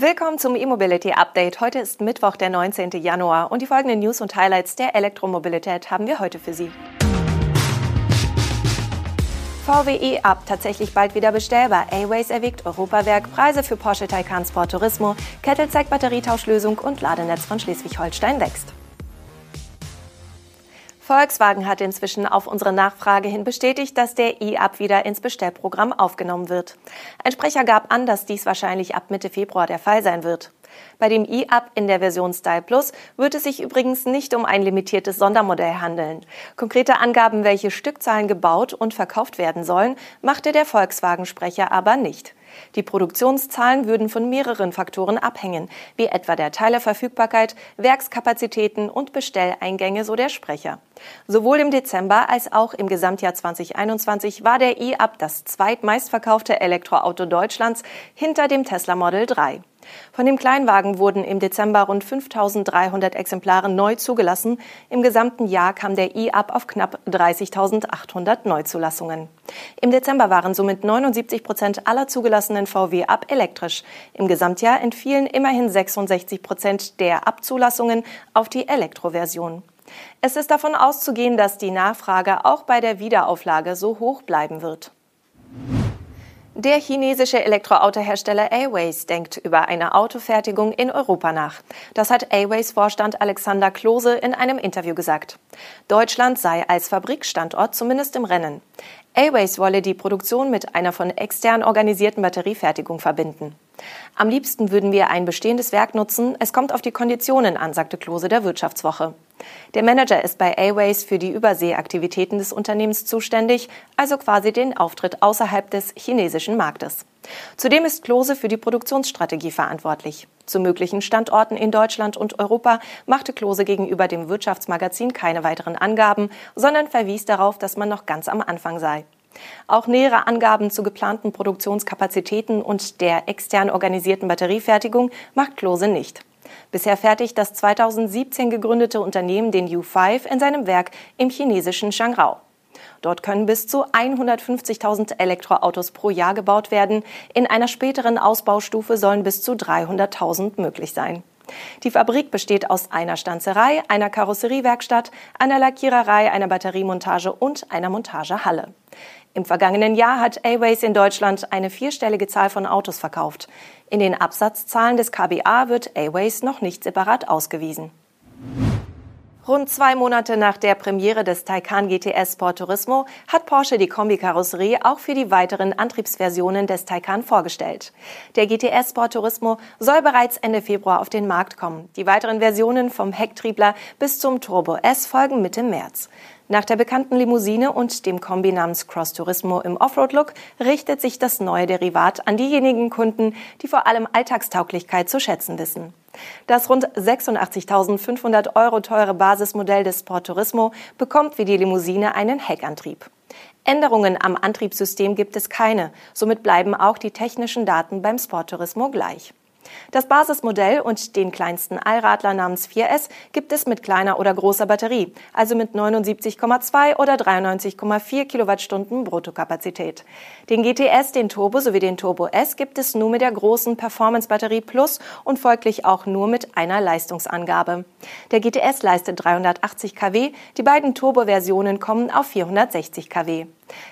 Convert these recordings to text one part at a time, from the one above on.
Willkommen zum E-Mobility Update. Heute ist Mittwoch, der 19. Januar und die folgenden News und Highlights der Elektromobilität haben wir heute für Sie. VW E-Up tatsächlich bald wieder bestellbar. A-Ways erwägt Europawerk, Preise für Porsche Taycan Sport Turismo, Kettle zeigt Batterietauschlösung und Ladenetz von Schleswig-Holstein wächst. Volkswagen hat inzwischen auf unsere Nachfrage hin bestätigt, dass der E-Up wieder ins Bestellprogramm aufgenommen wird. Ein Sprecher gab an, dass dies wahrscheinlich ab Mitte Februar der Fall sein wird. Bei dem E-Up in der Version Style Plus wird es sich übrigens nicht um ein limitiertes Sondermodell handeln. Konkrete Angaben, welche Stückzahlen gebaut und verkauft werden sollen, machte der Volkswagen-Sprecher aber nicht. Die Produktionszahlen würden von mehreren Faktoren abhängen, wie etwa der Teileverfügbarkeit, Werkskapazitäten und Bestelleingänge, so der Sprecher. Sowohl im Dezember als auch im Gesamtjahr 2021 war der E-Up das zweitmeistverkaufte Elektroauto Deutschlands hinter dem Tesla Model 3. Von dem Kleinwagen wurden im Dezember rund 5300 Exemplare neu zugelassen. Im gesamten Jahr kam der E-Up auf knapp 30.800 Neuzulassungen. Im Dezember waren somit 79 Prozent aller zugelassenen VW Up elektrisch. Im Gesamtjahr entfielen immerhin 66 Prozent der Abzulassungen auf die Elektroversion. Es ist davon auszugehen, dass die Nachfrage auch bei der Wiederauflage so hoch bleiben wird. Der chinesische Elektroautohersteller Airways denkt über eine Autofertigung in Europa nach. Das hat Airways Vorstand Alexander Klose in einem Interview gesagt. Deutschland sei als Fabrikstandort zumindest im Rennen. Airways wolle die Produktion mit einer von extern organisierten Batteriefertigung verbinden. Am liebsten würden wir ein bestehendes Werk nutzen. Es kommt auf die Konditionen an, sagte Klose der Wirtschaftswoche. Der Manager ist bei Airways für die Überseeaktivitäten des Unternehmens zuständig, also quasi den Auftritt außerhalb des chinesischen Marktes. Zudem ist Klose für die Produktionsstrategie verantwortlich. Zu möglichen Standorten in Deutschland und Europa machte Klose gegenüber dem Wirtschaftsmagazin keine weiteren Angaben, sondern verwies darauf, dass man noch ganz am Anfang sei. Auch nähere Angaben zu geplanten Produktionskapazitäten und der extern organisierten Batteriefertigung macht Klose nicht. Bisher fertigt das 2017 gegründete Unternehmen den U5 in seinem Werk im chinesischen Shangrao. Dort können bis zu 150.000 Elektroautos pro Jahr gebaut werden. In einer späteren Ausbaustufe sollen bis zu 300.000 möglich sein. Die Fabrik besteht aus einer Stanzerei, einer Karosseriewerkstatt, einer Lackiererei, einer Batteriemontage und einer Montagehalle. Im vergangenen Jahr hat Airways in Deutschland eine vierstellige Zahl von Autos verkauft. In den Absatzzahlen des KBA wird Airways noch nicht separat ausgewiesen. Rund zwei Monate nach der Premiere des Taycan GTS Sport Turismo hat Porsche die Kombikarosserie auch für die weiteren Antriebsversionen des Taycan vorgestellt. Der GTS Sport Turismo soll bereits Ende Februar auf den Markt kommen. Die weiteren Versionen vom Hecktriebler bis zum Turbo S folgen Mitte März. Nach der bekannten Limousine und dem Kombi namens Cross Turismo im Offroad-Look richtet sich das neue Derivat an diejenigen Kunden, die vor allem Alltagstauglichkeit zu schätzen wissen. Das rund 86.500 Euro teure Basismodell des Sport Turismo bekommt wie die Limousine einen Heckantrieb. Änderungen am Antriebssystem gibt es keine, somit bleiben auch die technischen Daten beim Sport Turismo gleich. Das Basismodell und den kleinsten Allradler namens 4S gibt es mit kleiner oder großer Batterie, also mit 79,2 oder 93,4 Kilowattstunden Bruttokapazität. Den GTS, den Turbo sowie den Turbo S gibt es nur mit der großen Performance Batterie Plus und folglich auch nur mit einer Leistungsangabe. Der GTS leistet 380 kW, die beiden Turbo-Versionen kommen auf 460 kW.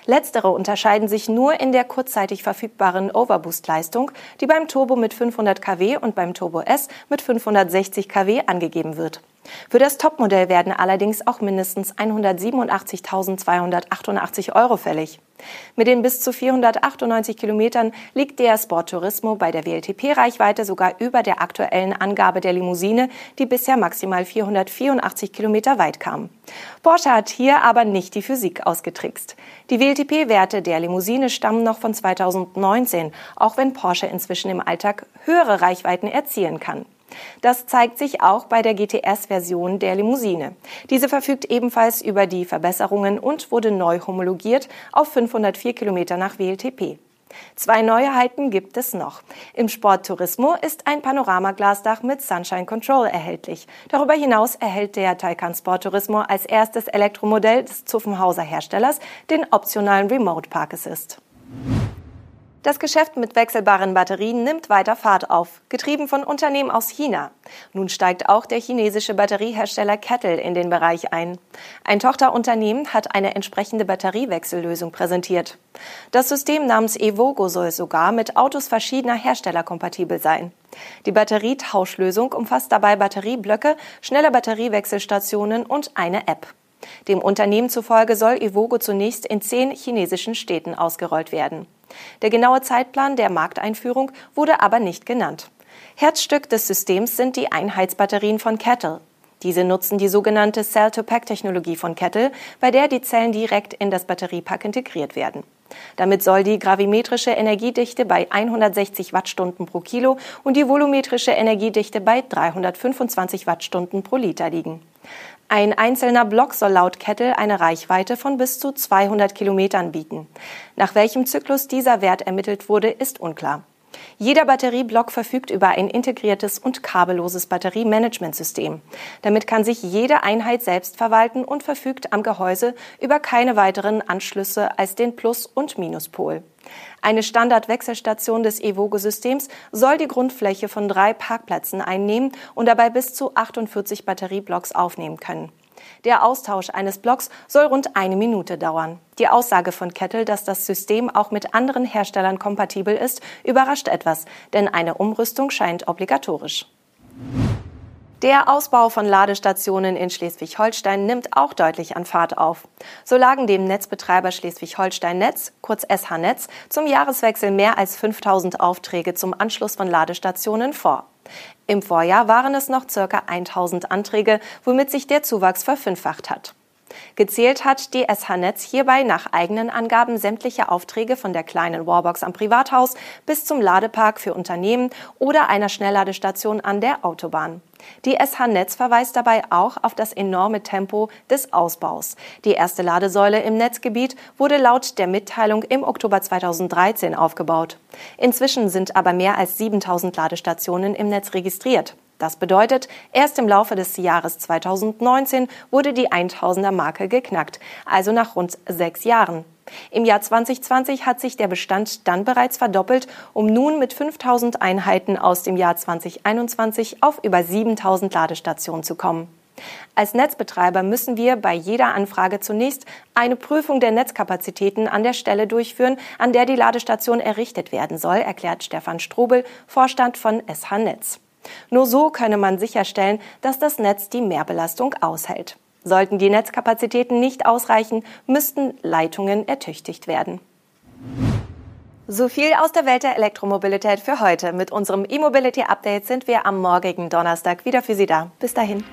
Letztere unterscheiden sich nur in der kurzzeitig verfügbaren Overboost-Leistung, die beim Turbo mit 500 kW und beim Turbo S mit 560 kW angegeben wird. Für das Topmodell werden allerdings auch mindestens 187.288 Euro fällig. Mit den bis zu 498 Kilometern liegt der Sport Turismo bei der WLTP-Reichweite sogar über der aktuellen Angabe der Limousine, die bisher maximal 484 Kilometer weit kam. Porsche hat hier aber nicht die Physik ausgetrickst. Die WLTP-Werte der Limousine stammen noch von 2019, auch wenn Porsche inzwischen im Alltag höhere Reichweiten erzielen kann. Das zeigt sich auch bei der GTS-Version der Limousine. Diese verfügt ebenfalls über die Verbesserungen und wurde neu homologiert auf 504 Kilometer nach WLTP. Zwei Neuheiten gibt es noch. Im Sport Turismo ist ein Panoramaglasdach mit Sunshine Control erhältlich. Darüber hinaus erhält der Taycan Sport Turismo als erstes Elektromodell des Zuffenhauser Herstellers den optionalen Remote Park Assist. Das Geschäft mit wechselbaren Batterien nimmt weiter Fahrt auf, getrieben von Unternehmen aus China. Nun steigt auch der chinesische Batteriehersteller Kettle in den Bereich ein. Ein Tochterunternehmen hat eine entsprechende Batteriewechsellösung präsentiert. Das System namens Evogo soll sogar mit Autos verschiedener Hersteller kompatibel sein. Die Batterietauschlösung umfasst dabei Batterieblöcke, schnelle Batteriewechselstationen und eine App. Dem Unternehmen zufolge soll Evogo zunächst in zehn chinesischen Städten ausgerollt werden. Der genaue Zeitplan der Markteinführung wurde aber nicht genannt. Herzstück des Systems sind die Einheitsbatterien von Kettle. Diese nutzen die sogenannte Cell-to-Pack-Technologie von Kettle, bei der die Zellen direkt in das Batteriepack integriert werden. Damit soll die gravimetrische Energiedichte bei 160 Wattstunden pro Kilo und die volumetrische Energiedichte bei 325 Wattstunden pro Liter liegen. Ein einzelner Block soll laut Kettle eine Reichweite von bis zu 200 Kilometern bieten. Nach welchem Zyklus dieser Wert ermittelt wurde, ist unklar. Jeder Batterieblock verfügt über ein integriertes und kabelloses Batteriemanagementsystem. Damit kann sich jede Einheit selbst verwalten und verfügt am Gehäuse über keine weiteren Anschlüsse als den Plus- und Minuspol. Eine Standardwechselstation des Evogo-Systems soll die Grundfläche von drei Parkplätzen einnehmen und dabei bis zu 48 Batterieblocks aufnehmen können. Der Austausch eines Blocks soll rund eine Minute dauern. Die Aussage von Kettle, dass das System auch mit anderen Herstellern kompatibel ist, überrascht etwas, denn eine Umrüstung scheint obligatorisch. Der Ausbau von Ladestationen in Schleswig-Holstein nimmt auch deutlich an Fahrt auf. So lagen dem Netzbetreiber Schleswig-Holstein Netz, kurz SH Netz, zum Jahreswechsel mehr als 5000 Aufträge zum Anschluss von Ladestationen vor. Im Vorjahr waren es noch circa 1000 Anträge, womit sich der Zuwachs verfünffacht hat. Gezählt hat die SH Netz hierbei nach eigenen Angaben sämtliche Aufträge von der kleinen Warbox am Privathaus bis zum Ladepark für Unternehmen oder einer Schnellladestation an der Autobahn. Die SH Netz verweist dabei auch auf das enorme Tempo des Ausbaus. Die erste Ladesäule im Netzgebiet wurde laut der Mitteilung im Oktober 2013 aufgebaut. Inzwischen sind aber mehr als 7000 Ladestationen im Netz registriert. Das bedeutet, erst im Laufe des Jahres 2019 wurde die 1000er Marke geknackt, also nach rund sechs Jahren. Im Jahr 2020 hat sich der Bestand dann bereits verdoppelt, um nun mit 5000 Einheiten aus dem Jahr 2021 auf über 7000 Ladestationen zu kommen. Als Netzbetreiber müssen wir bei jeder Anfrage zunächst eine Prüfung der Netzkapazitäten an der Stelle durchführen, an der die Ladestation errichtet werden soll, erklärt Stefan Strobel, Vorstand von SH Netz. Nur so könne man sicherstellen, dass das Netz die Mehrbelastung aushält. Sollten die Netzkapazitäten nicht ausreichen, müssten Leitungen ertüchtigt werden. So viel aus der Welt der Elektromobilität für heute. Mit unserem E-Mobility Update sind wir am morgigen Donnerstag wieder für Sie da. Bis dahin.